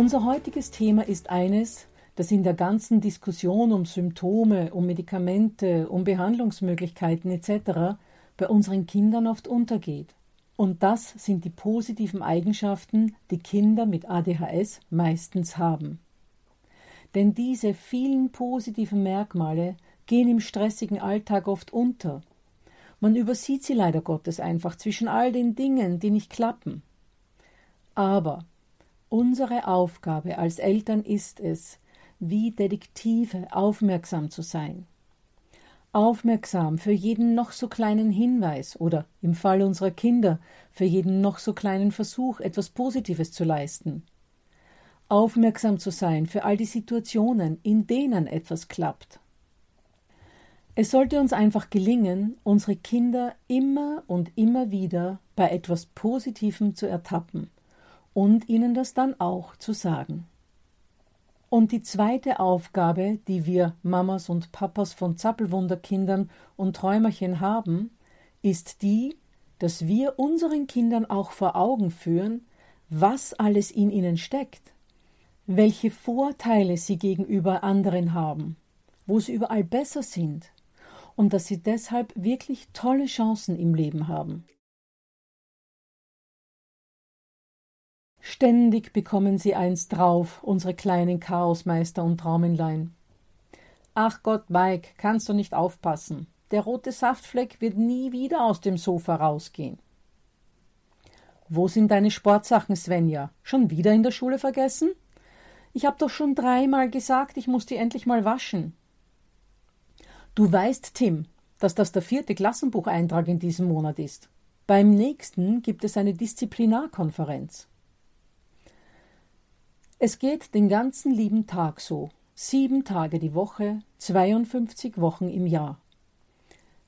Unser heutiges Thema ist eines, das in der ganzen Diskussion um Symptome, um Medikamente, um Behandlungsmöglichkeiten etc. bei unseren Kindern oft untergeht. Und das sind die positiven Eigenschaften, die Kinder mit ADHS meistens haben. Denn diese vielen positiven Merkmale gehen im stressigen Alltag oft unter. Man übersieht sie leider Gottes einfach zwischen all den Dingen, die nicht klappen. Aber Unsere Aufgabe als Eltern ist es, wie Detektive aufmerksam zu sein. Aufmerksam für jeden noch so kleinen Hinweis oder im Fall unserer Kinder für jeden noch so kleinen Versuch, etwas Positives zu leisten. Aufmerksam zu sein für all die Situationen, in denen etwas klappt. Es sollte uns einfach gelingen, unsere Kinder immer und immer wieder bei etwas Positivem zu ertappen und ihnen das dann auch zu sagen. Und die zweite Aufgabe, die wir Mamas und Papas von Zappelwunderkindern und Träumerchen haben, ist die, dass wir unseren Kindern auch vor Augen führen, was alles in ihnen steckt, welche Vorteile sie gegenüber anderen haben, wo sie überall besser sind und dass sie deshalb wirklich tolle Chancen im Leben haben. Ständig bekommen sie eins drauf, unsere kleinen Chaosmeister und Traumenlein. Ach Gott, Mike, kannst du nicht aufpassen. Der rote Saftfleck wird nie wieder aus dem Sofa rausgehen. Wo sind deine Sportsachen, Svenja? Schon wieder in der Schule vergessen? Ich hab doch schon dreimal gesagt, ich muss die endlich mal waschen. Du weißt, Tim, dass das der vierte Klassenbucheintrag in diesem Monat ist. Beim nächsten gibt es eine Disziplinarkonferenz. Es geht den ganzen lieben Tag so, sieben Tage die Woche, 52 Wochen im Jahr.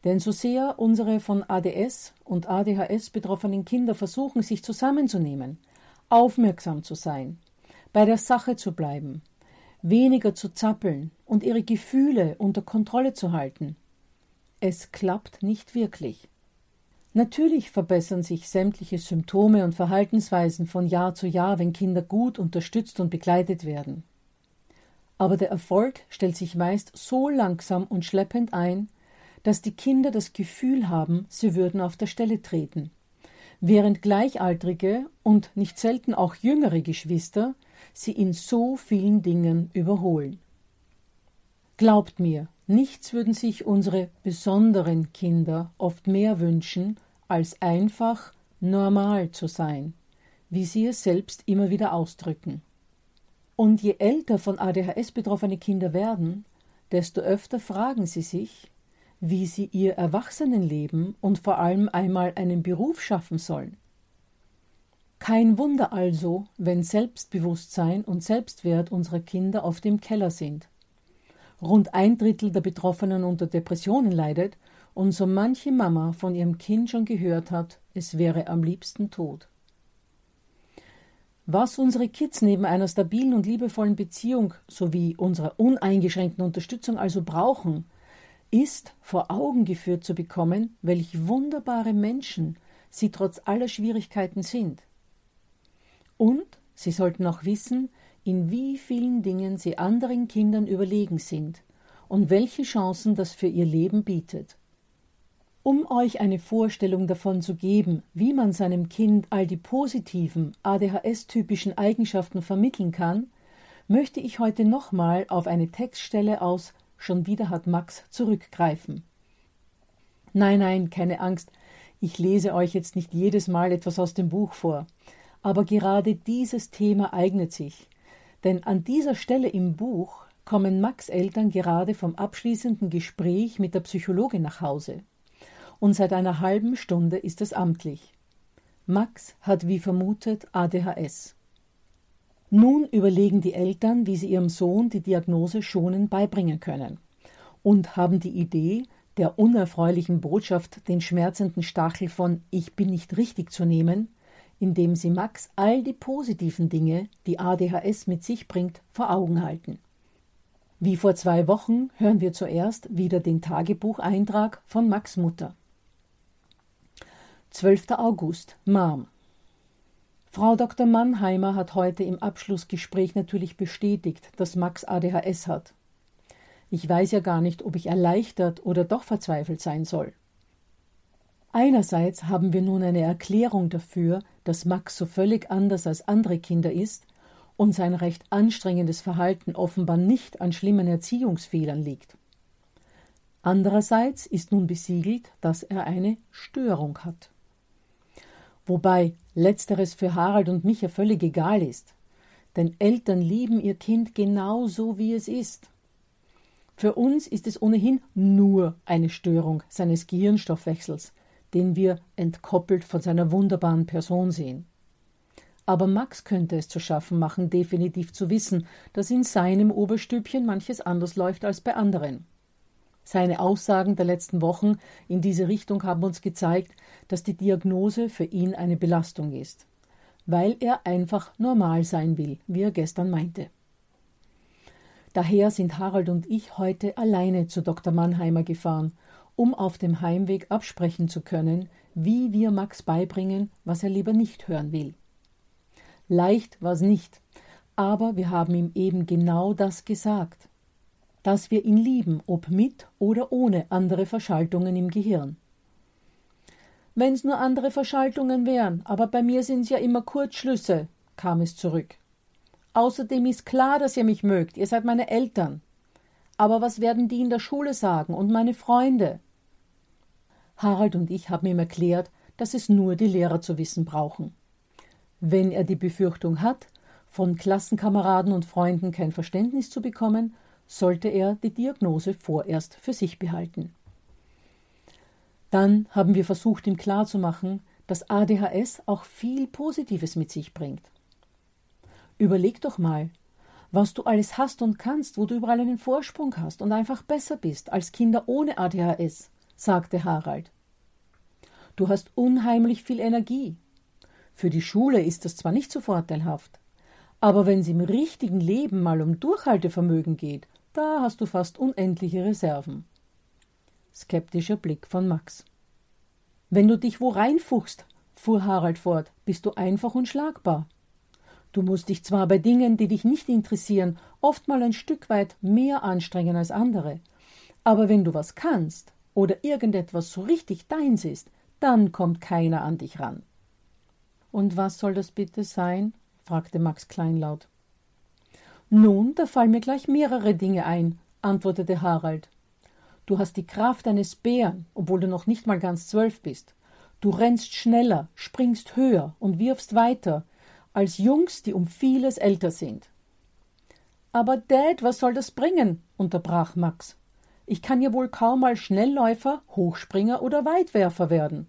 Denn so sehr unsere von ADS und ADHS betroffenen Kinder versuchen, sich zusammenzunehmen, aufmerksam zu sein, bei der Sache zu bleiben, weniger zu zappeln und ihre Gefühle unter Kontrolle zu halten, es klappt nicht wirklich. Natürlich verbessern sich sämtliche Symptome und Verhaltensweisen von Jahr zu Jahr, wenn Kinder gut unterstützt und begleitet werden. Aber der Erfolg stellt sich meist so langsam und schleppend ein, dass die Kinder das Gefühl haben, sie würden auf der Stelle treten, während Gleichaltrige und nicht selten auch jüngere Geschwister sie in so vielen Dingen überholen. Glaubt mir, Nichts würden sich unsere besonderen Kinder oft mehr wünschen, als einfach normal zu sein, wie sie es selbst immer wieder ausdrücken. Und je älter von ADHS betroffene Kinder werden, desto öfter fragen sie sich, wie sie ihr Erwachsenenleben und vor allem einmal einen Beruf schaffen sollen. Kein Wunder also, wenn Selbstbewusstsein und Selbstwert unserer Kinder auf dem Keller sind. Rund ein Drittel der Betroffenen unter Depressionen leidet und so manche Mama von ihrem Kind schon gehört hat, es wäre am liebsten tot. Was unsere Kids neben einer stabilen und liebevollen Beziehung sowie unserer uneingeschränkten Unterstützung also brauchen, ist vor Augen geführt zu bekommen, welch wunderbare Menschen sie trotz aller Schwierigkeiten sind. Und sie sollten auch wissen, in wie vielen Dingen sie anderen Kindern überlegen sind und welche Chancen das für ihr Leben bietet. Um euch eine Vorstellung davon zu geben, wie man seinem Kind all die positiven ADHS-typischen Eigenschaften vermitteln kann, möchte ich heute nochmal auf eine Textstelle aus Schon wieder hat Max zurückgreifen. Nein, nein, keine Angst, ich lese euch jetzt nicht jedes Mal etwas aus dem Buch vor, aber gerade dieses Thema eignet sich, denn an dieser Stelle im Buch kommen Max Eltern gerade vom abschließenden Gespräch mit der Psychologin nach Hause. Und seit einer halben Stunde ist es amtlich. Max hat wie vermutet ADHS. Nun überlegen die Eltern, wie sie ihrem Sohn die Diagnose schonend beibringen können und haben die Idee, der unerfreulichen Botschaft den schmerzenden Stachel von Ich bin nicht richtig zu nehmen, indem sie Max all die positiven Dinge, die ADHS mit sich bringt, vor Augen halten. Wie vor zwei Wochen hören wir zuerst wieder den Tagebucheintrag von Max Mutter. 12. August, Mom. Frau Dr. Mannheimer hat heute im Abschlussgespräch natürlich bestätigt, dass Max ADHS hat. Ich weiß ja gar nicht, ob ich erleichtert oder doch verzweifelt sein soll. Einerseits haben wir nun eine Erklärung dafür, dass Max so völlig anders als andere Kinder ist und sein recht anstrengendes Verhalten offenbar nicht an schlimmen Erziehungsfehlern liegt. Andererseits ist nun besiegelt, dass er eine Störung hat wobei letzteres für Harald und mich ja völlig egal ist. Denn Eltern lieben ihr Kind genau so, wie es ist. Für uns ist es ohnehin nur eine Störung seines Gehirnstoffwechsels, den wir entkoppelt von seiner wunderbaren Person sehen. Aber Max könnte es zu schaffen machen, definitiv zu wissen, dass in seinem Oberstübchen manches anders läuft als bei anderen. Seine Aussagen der letzten Wochen in diese Richtung haben uns gezeigt, dass die Diagnose für ihn eine Belastung ist, weil er einfach normal sein will, wie er gestern meinte. Daher sind Harald und ich heute alleine zu Dr. Mannheimer gefahren, um auf dem Heimweg absprechen zu können, wie wir Max beibringen, was er lieber nicht hören will. Leicht war es nicht, aber wir haben ihm eben genau das gesagt dass wir ihn lieben, ob mit oder ohne andere Verschaltungen im Gehirn. Wenn's nur andere Verschaltungen wären, aber bei mir sind's ja immer Kurzschlüsse, kam es zurück. Außerdem ist klar, dass ihr mich mögt, ihr seid meine Eltern. Aber was werden die in der Schule sagen und meine Freunde? Harald und ich haben ihm erklärt, dass es nur die Lehrer zu wissen brauchen. Wenn er die Befürchtung hat, von Klassenkameraden und Freunden kein Verständnis zu bekommen, sollte er die Diagnose vorerst für sich behalten. Dann haben wir versucht, ihm klarzumachen, dass ADHS auch viel Positives mit sich bringt. Überleg doch mal, was du alles hast und kannst, wo du überall einen Vorsprung hast und einfach besser bist als Kinder ohne ADHS, sagte Harald. Du hast unheimlich viel Energie. Für die Schule ist das zwar nicht so vorteilhaft, aber wenn es im richtigen Leben mal um Durchhaltevermögen geht da hast du fast unendliche Reserven. Skeptischer Blick von Max. Wenn du dich wo reinfuchst, fuhr Harald fort, bist du einfach unschlagbar. Du musst dich zwar bei Dingen, die dich nicht interessieren, oft mal ein Stück weit mehr anstrengen als andere, aber wenn du was kannst oder irgendetwas so richtig deins ist, dann kommt keiner an dich ran. Und was soll das bitte sein? fragte Max kleinlaut. Nun, da fallen mir gleich mehrere Dinge ein, antwortete Harald. Du hast die Kraft eines Bären, obwohl du noch nicht mal ganz zwölf bist. Du rennst schneller, springst höher und wirfst weiter als Jungs, die um vieles älter sind. Aber Dad, was soll das bringen? unterbrach Max. Ich kann ja wohl kaum mal Schnellläufer, Hochspringer oder Weitwerfer werden.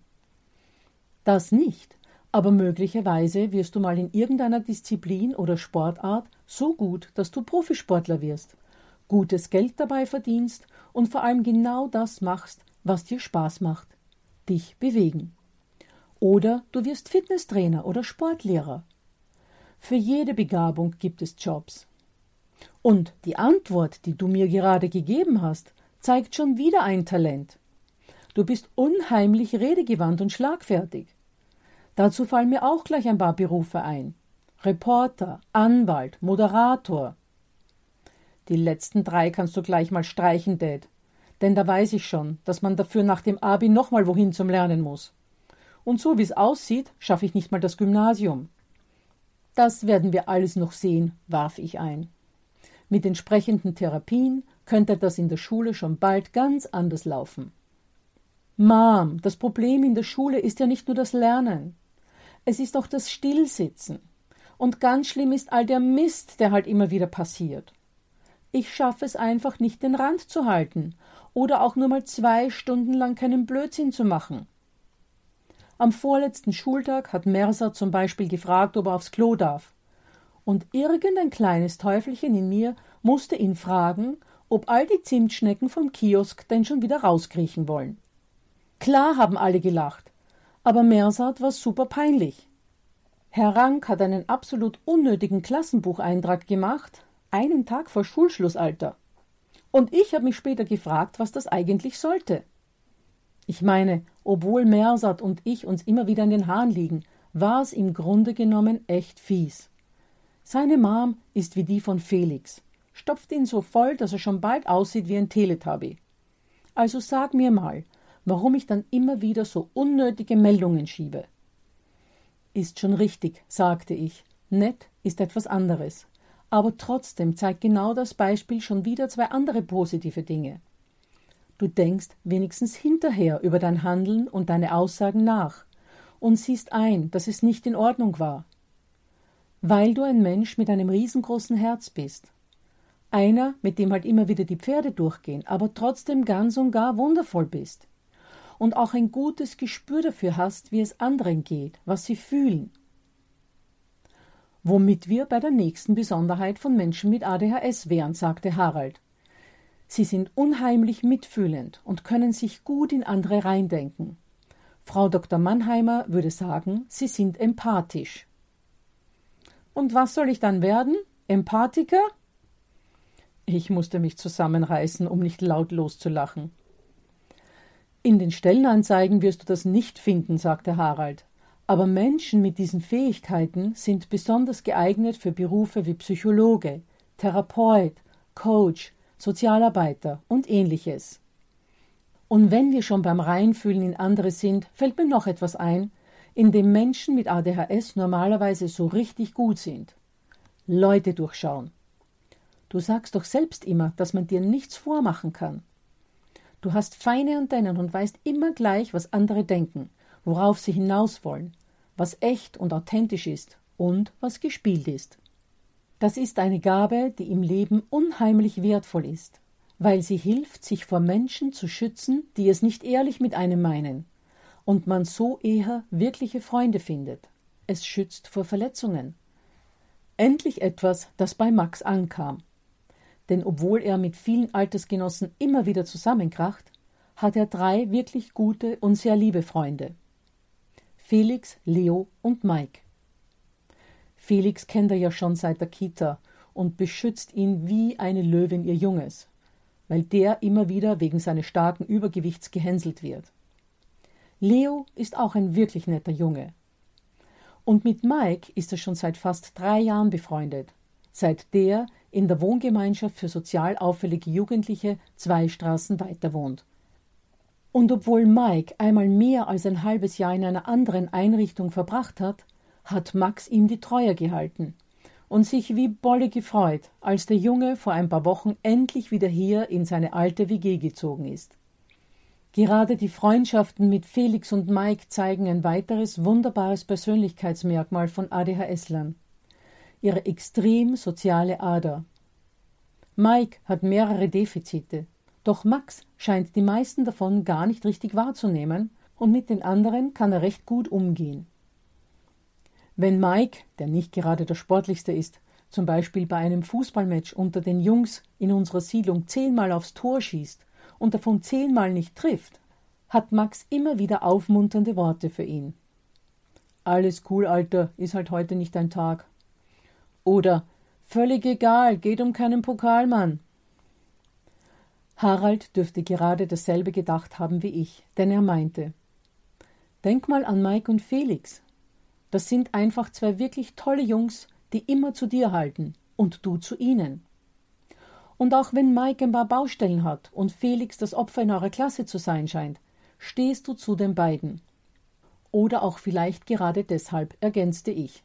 Das nicht, aber möglicherweise wirst du mal in irgendeiner Disziplin oder Sportart so gut, dass du Profisportler wirst, gutes Geld dabei verdienst und vor allem genau das machst, was dir Spaß macht, dich bewegen. Oder du wirst Fitnesstrainer oder Sportlehrer. Für jede Begabung gibt es Jobs. Und die Antwort, die du mir gerade gegeben hast, zeigt schon wieder ein Talent. Du bist unheimlich redegewandt und schlagfertig. Dazu fallen mir auch gleich ein paar Berufe ein. Reporter, Anwalt, Moderator. Die letzten drei kannst du gleich mal streichen, Dad. Denn da weiß ich schon, dass man dafür nach dem Abi nochmal wohin zum Lernen muss. Und so wie es aussieht, schaffe ich nicht mal das Gymnasium. Das werden wir alles noch sehen, warf ich ein. Mit entsprechenden Therapien könnte das in der Schule schon bald ganz anders laufen. Mom, das Problem in der Schule ist ja nicht nur das Lernen. Es ist auch das Stillsitzen. Und ganz schlimm ist all der Mist, der halt immer wieder passiert. Ich schaffe es einfach nicht, den Rand zu halten oder auch nur mal zwei Stunden lang keinen Blödsinn zu machen. Am vorletzten Schultag hat Mercer zum Beispiel gefragt, ob er aufs Klo darf. Und irgendein kleines Teufelchen in mir musste ihn fragen, ob all die Zimtschnecken vom Kiosk denn schon wieder rauskriechen wollen. Klar haben alle gelacht, aber Mersat war super peinlich. Herr Rank hat einen absolut unnötigen Klassenbucheintrag gemacht, einen Tag vor Schulschlussalter. Und ich habe mich später gefragt, was das eigentlich sollte. Ich meine, obwohl Mersat und ich uns immer wieder in den Haaren liegen, war es im Grunde genommen echt fies. Seine Mom ist wie die von Felix, stopft ihn so voll, dass er schon bald aussieht wie ein Teletubby. Also sag mir mal, warum ich dann immer wieder so unnötige Meldungen schiebe. Ist schon richtig, sagte ich. Nett ist etwas anderes. Aber trotzdem zeigt genau das Beispiel schon wieder zwei andere positive Dinge. Du denkst wenigstens hinterher über dein Handeln und deine Aussagen nach und siehst ein, dass es nicht in Ordnung war. Weil du ein Mensch mit einem riesengroßen Herz bist. Einer, mit dem halt immer wieder die Pferde durchgehen, aber trotzdem ganz und gar wundervoll bist. Und auch ein gutes Gespür dafür hast, wie es anderen geht, was sie fühlen. Womit wir bei der nächsten Besonderheit von Menschen mit ADHS wären, sagte Harald. Sie sind unheimlich mitfühlend und können sich gut in andere reindenken. Frau Dr. Mannheimer würde sagen, sie sind empathisch. Und was soll ich dann werden? Empathiker? Ich musste mich zusammenreißen, um nicht laut loszulachen. In den Stellenanzeigen wirst du das nicht finden, sagte Harald. Aber Menschen mit diesen Fähigkeiten sind besonders geeignet für Berufe wie Psychologe, Therapeut, Coach, Sozialarbeiter und ähnliches. Und wenn wir schon beim Reinfühlen in andere sind, fällt mir noch etwas ein, in dem Menschen mit ADHS normalerweise so richtig gut sind. Leute durchschauen. Du sagst doch selbst immer, dass man dir nichts vormachen kann. Du hast feine Antennen und weißt immer gleich, was andere denken, worauf sie hinaus wollen, was echt und authentisch ist und was gespielt ist. Das ist eine Gabe, die im Leben unheimlich wertvoll ist, weil sie hilft, sich vor Menschen zu schützen, die es nicht ehrlich mit einem meinen, und man so eher wirkliche Freunde findet. Es schützt vor Verletzungen. Endlich etwas, das bei Max ankam. Denn obwohl er mit vielen Altersgenossen immer wieder zusammenkracht, hat er drei wirklich gute und sehr liebe Freunde. Felix, Leo und Mike. Felix kennt er ja schon seit der Kita und beschützt ihn wie eine Löwin ihr Junges, weil der immer wieder wegen seines starken Übergewichts gehänselt wird. Leo ist auch ein wirklich netter Junge. Und mit Mike ist er schon seit fast drei Jahren befreundet, seit der in der Wohngemeinschaft für sozial auffällige Jugendliche zwei Straßen weiter wohnt. Und obwohl Mike einmal mehr als ein halbes Jahr in einer anderen Einrichtung verbracht hat, hat Max ihm die Treue gehalten und sich wie Bolle gefreut, als der Junge vor ein paar Wochen endlich wieder hier in seine alte WG gezogen ist. Gerade die Freundschaften mit Felix und Mike zeigen ein weiteres wunderbares Persönlichkeitsmerkmal von ADHS-Lern. Ihre extrem soziale Ader. Mike hat mehrere Defizite, doch Max scheint die meisten davon gar nicht richtig wahrzunehmen und mit den anderen kann er recht gut umgehen. Wenn Mike, der nicht gerade der sportlichste ist, zum Beispiel bei einem Fußballmatch unter den Jungs in unserer Siedlung zehnmal aufs Tor schießt und davon zehnmal nicht trifft, hat Max immer wieder aufmunternde Worte für ihn. Alles cool, Alter, ist halt heute nicht dein Tag. Oder völlig egal, geht um keinen Pokal, Mann. Harald dürfte gerade dasselbe gedacht haben wie ich, denn er meinte Denk mal an Mike und Felix. Das sind einfach zwei wirklich tolle Jungs, die immer zu dir halten und du zu ihnen. Und auch wenn Mike ein paar Baustellen hat und Felix das Opfer in eurer Klasse zu sein scheint, stehst du zu den beiden. Oder auch vielleicht gerade deshalb, ergänzte ich.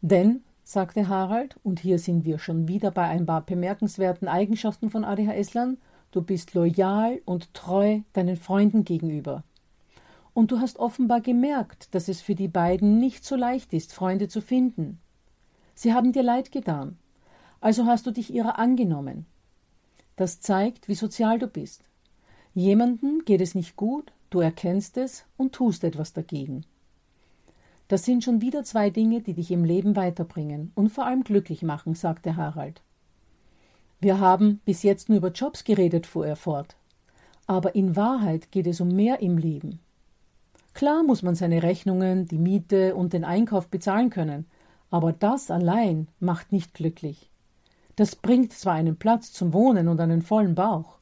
Denn, sagte Harald, und hier sind wir schon wieder bei ein paar bemerkenswerten Eigenschaften von ADHSlern, du bist loyal und treu deinen Freunden gegenüber. Und du hast offenbar gemerkt, dass es für die beiden nicht so leicht ist, Freunde zu finden. Sie haben dir leid getan, also hast du dich ihrer angenommen. Das zeigt, wie sozial du bist. Jemanden geht es nicht gut, du erkennst es und tust etwas dagegen. Das sind schon wieder zwei Dinge, die dich im Leben weiterbringen und vor allem glücklich machen, sagte Harald. Wir haben bis jetzt nur über Jobs geredet, fuhr er fort. Aber in Wahrheit geht es um mehr im Leben. Klar muss man seine Rechnungen, die Miete und den Einkauf bezahlen können, aber das allein macht nicht glücklich. Das bringt zwar einen Platz zum Wohnen und einen vollen Bauch,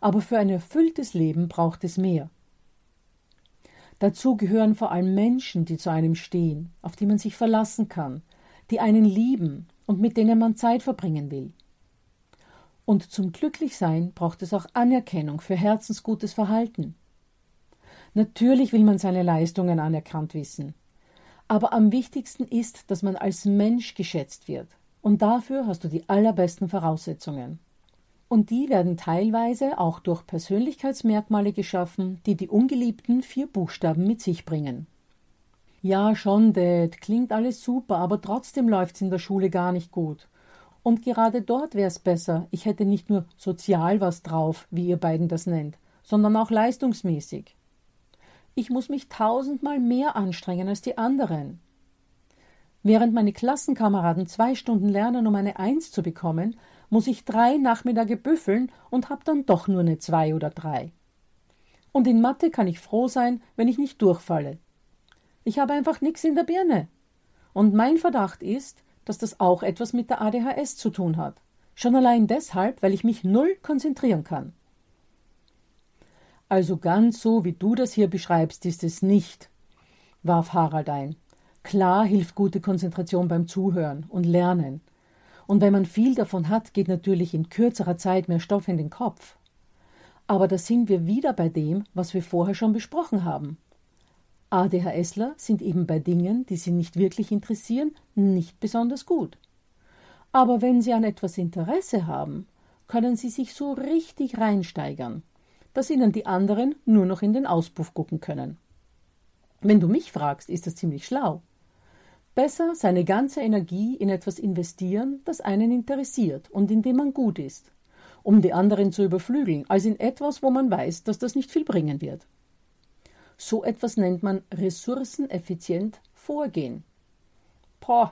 aber für ein erfülltes Leben braucht es mehr. Dazu gehören vor allem Menschen, die zu einem stehen, auf die man sich verlassen kann, die einen lieben und mit denen man Zeit verbringen will. Und zum Glücklichsein braucht es auch Anerkennung für herzensgutes Verhalten. Natürlich will man seine Leistungen anerkannt wissen. Aber am wichtigsten ist, dass man als Mensch geschätzt wird. Und dafür hast du die allerbesten Voraussetzungen. Und die werden teilweise auch durch Persönlichkeitsmerkmale geschaffen, die die ungeliebten vier Buchstaben mit sich bringen. Ja, schon, Dad, klingt alles super, aber trotzdem läuft's in der Schule gar nicht gut. Und gerade dort wär's besser, ich hätte nicht nur sozial was drauf, wie ihr beiden das nennt, sondern auch leistungsmäßig. Ich muss mich tausendmal mehr anstrengen als die anderen. Während meine Klassenkameraden zwei Stunden lernen, um eine Eins zu bekommen, muss ich drei Nachmittage büffeln und hab dann doch nur eine zwei oder drei. Und in Mathe kann ich froh sein, wenn ich nicht durchfalle. Ich habe einfach nichts in der Birne. Und mein Verdacht ist, dass das auch etwas mit der ADHS zu tun hat. Schon allein deshalb, weil ich mich null konzentrieren kann. Also ganz so, wie du das hier beschreibst, ist es nicht, warf Harald ein. Klar hilft gute Konzentration beim Zuhören und Lernen. Und wenn man viel davon hat, geht natürlich in kürzerer Zeit mehr Stoff in den Kopf. Aber da sind wir wieder bei dem, was wir vorher schon besprochen haben. ADHSler sind eben bei Dingen, die sie nicht wirklich interessieren, nicht besonders gut. Aber wenn sie an etwas Interesse haben, können sie sich so richtig reinsteigern dass ihnen die anderen nur noch in den Auspuff gucken können. Wenn du mich fragst, ist das ziemlich schlau. Besser seine ganze Energie in etwas investieren, das einen interessiert und in dem man gut ist, um die anderen zu überflügeln, als in etwas, wo man weiß, dass das nicht viel bringen wird. So etwas nennt man ressourceneffizient vorgehen. Poh,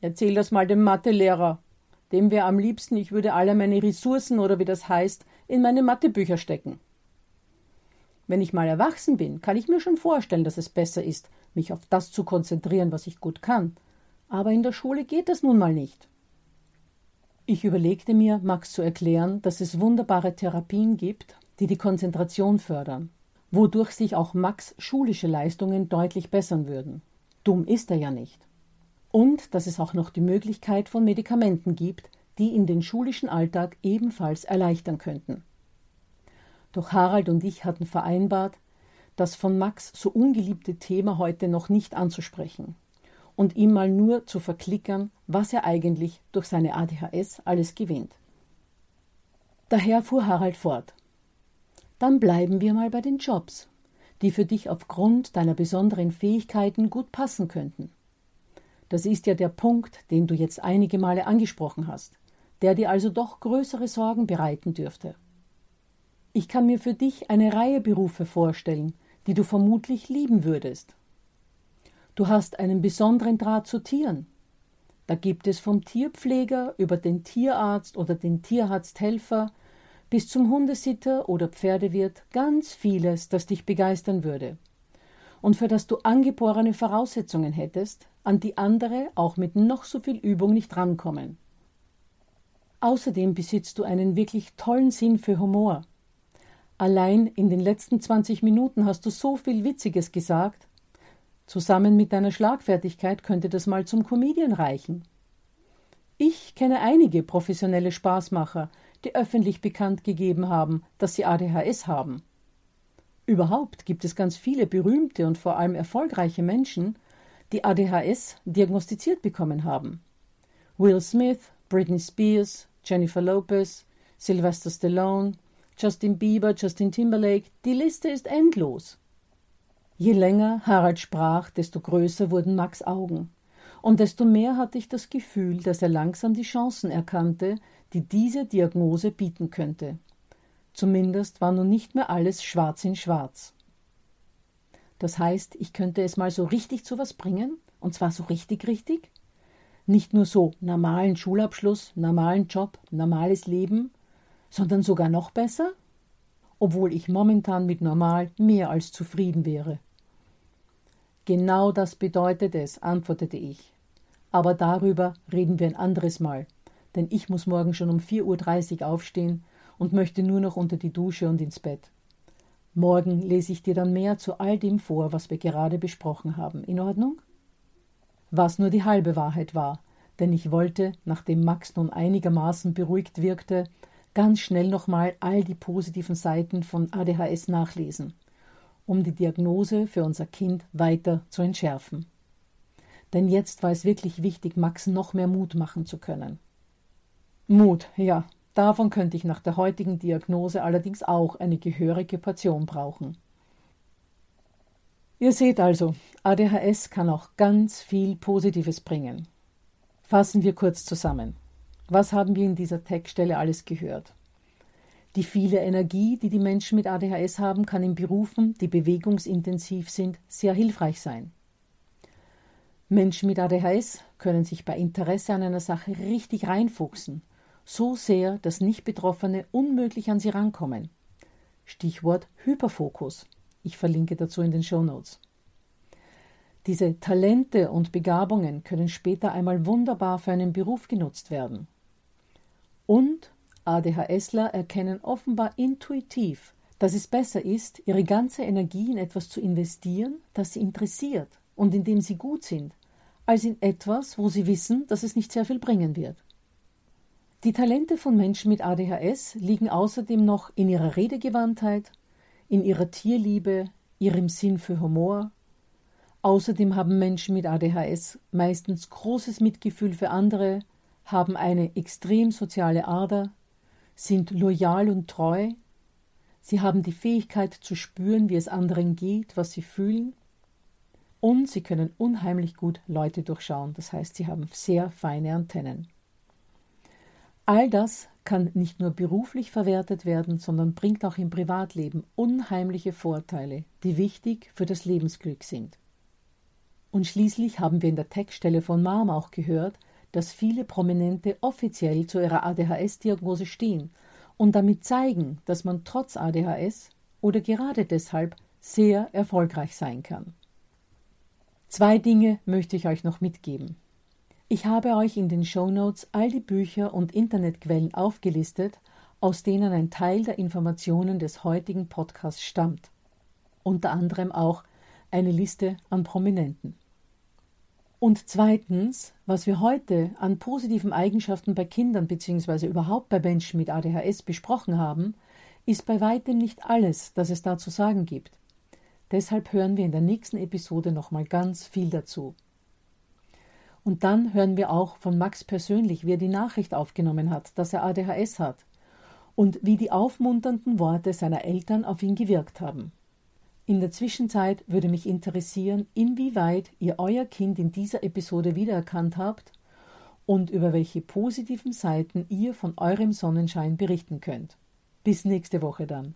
erzähl das mal dem Mathelehrer. Dem wäre am liebsten, ich würde alle meine Ressourcen oder wie das heißt, in meine Mathebücher stecken. Wenn ich mal erwachsen bin, kann ich mir schon vorstellen, dass es besser ist, mich auf das zu konzentrieren, was ich gut kann. Aber in der Schule geht das nun mal nicht. Ich überlegte mir, Max zu erklären, dass es wunderbare Therapien gibt, die die Konzentration fördern, wodurch sich auch Max schulische Leistungen deutlich bessern würden. Dumm ist er ja nicht. Und dass es auch noch die Möglichkeit von Medikamenten gibt, die in den schulischen Alltag ebenfalls erleichtern könnten. Doch Harald und ich hatten vereinbart, das von Max so ungeliebte Thema heute noch nicht anzusprechen und ihm mal nur zu verklickern, was er eigentlich durch seine ADHS alles gewinnt. Daher fuhr Harald fort. Dann bleiben wir mal bei den Jobs, die für dich aufgrund deiner besonderen Fähigkeiten gut passen könnten. Das ist ja der Punkt, den du jetzt einige Male angesprochen hast. der dir also doch größere Sorgen bereiten dürfte. Ich kann mir für dich eine Reihe Berufe vorstellen, die du vermutlich lieben würdest. Du hast einen besonderen Draht zu Tieren. Da gibt es vom Tierpfleger über den Tierarzt oder den Tierarzthelfer bis zum Hundesitter oder Pferdewirt ganz vieles, das dich begeistern würde und für das du angeborene Voraussetzungen hättest, an die andere auch mit noch so viel Übung nicht rankommen. Außerdem besitzt du einen wirklich tollen Sinn für Humor. Allein in den letzten 20 Minuten hast du so viel Witziges gesagt. Zusammen mit deiner Schlagfertigkeit könnte das mal zum Comedian reichen. Ich kenne einige professionelle Spaßmacher, die öffentlich bekannt gegeben haben, dass sie ADHS haben. Überhaupt gibt es ganz viele berühmte und vor allem erfolgreiche Menschen, die ADHS diagnostiziert bekommen haben. Will Smith, Britney Spears, Jennifer Lopez, Sylvester Stallone, Justin Bieber, Justin Timberlake, die Liste ist endlos. Je länger Harald sprach, desto größer wurden Max Augen. Und desto mehr hatte ich das Gefühl, dass er langsam die Chancen erkannte, die diese Diagnose bieten könnte. Zumindest war nun nicht mehr alles schwarz in schwarz. Das heißt, ich könnte es mal so richtig zu was bringen, und zwar so richtig richtig? Nicht nur so normalen Schulabschluss, normalen Job, normales Leben, sondern sogar noch besser? Obwohl ich momentan mit normal mehr als zufrieden wäre. Genau das bedeutet es, antwortete ich. Aber darüber reden wir ein anderes Mal, denn ich muss morgen schon um 4.30 Uhr aufstehen und möchte nur noch unter die Dusche und ins Bett. Morgen lese ich dir dann mehr zu all dem vor, was wir gerade besprochen haben. In Ordnung? Was nur die halbe Wahrheit war, denn ich wollte, nachdem Max nun einigermaßen beruhigt wirkte, ganz schnell nochmal all die positiven Seiten von ADHS nachlesen, um die Diagnose für unser Kind weiter zu entschärfen. Denn jetzt war es wirklich wichtig, Max noch mehr Mut machen zu können. Mut, ja, davon könnte ich nach der heutigen Diagnose allerdings auch eine gehörige Portion brauchen. Ihr seht also, ADHS kann auch ganz viel Positives bringen. Fassen wir kurz zusammen. Was haben wir in dieser Textstelle alles gehört? Die viele Energie, die die Menschen mit ADHS haben, kann in Berufen, die bewegungsintensiv sind, sehr hilfreich sein. Menschen mit ADHS können sich bei Interesse an einer Sache richtig reinfuchsen, so sehr, dass Nicht-Betroffene unmöglich an sie rankommen. Stichwort Hyperfokus. Ich verlinke dazu in den Show Notes. Diese Talente und Begabungen können später einmal wunderbar für einen Beruf genutzt werden. Und ADHSler erkennen offenbar intuitiv, dass es besser ist, ihre ganze Energie in etwas zu investieren, das sie interessiert und in dem sie gut sind, als in etwas, wo sie wissen, dass es nicht sehr viel bringen wird. Die Talente von Menschen mit ADHS liegen außerdem noch in ihrer Redegewandtheit, in ihrer Tierliebe, ihrem Sinn für Humor. Außerdem haben Menschen mit ADHS meistens großes Mitgefühl für andere, haben eine extrem soziale Ader, sind loyal und treu, sie haben die Fähigkeit zu spüren, wie es anderen geht, was sie fühlen, und sie können unheimlich gut Leute durchschauen, das heißt, sie haben sehr feine Antennen. All das kann nicht nur beruflich verwertet werden, sondern bringt auch im Privatleben unheimliche Vorteile, die wichtig für das Lebensglück sind. Und schließlich haben wir in der Textstelle von Marm auch gehört, dass viele Prominente offiziell zu ihrer ADHS-Diagnose stehen und damit zeigen, dass man trotz ADHS oder gerade deshalb sehr erfolgreich sein kann. Zwei Dinge möchte ich euch noch mitgeben. Ich habe euch in den Show Notes all die Bücher und Internetquellen aufgelistet, aus denen ein Teil der Informationen des heutigen Podcasts stammt. Unter anderem auch eine Liste an Prominenten. Und zweitens, was wir heute an positiven Eigenschaften bei Kindern bzw. überhaupt bei Menschen mit ADHS besprochen haben, ist bei weitem nicht alles, das es da zu sagen gibt. Deshalb hören wir in der nächsten Episode nochmal ganz viel dazu. Und dann hören wir auch von Max persönlich, wie er die Nachricht aufgenommen hat, dass er ADHS hat und wie die aufmunternden Worte seiner Eltern auf ihn gewirkt haben. In der Zwischenzeit würde mich interessieren, inwieweit ihr euer Kind in dieser Episode wiedererkannt habt und über welche positiven Seiten ihr von eurem Sonnenschein berichten könnt. Bis nächste Woche dann.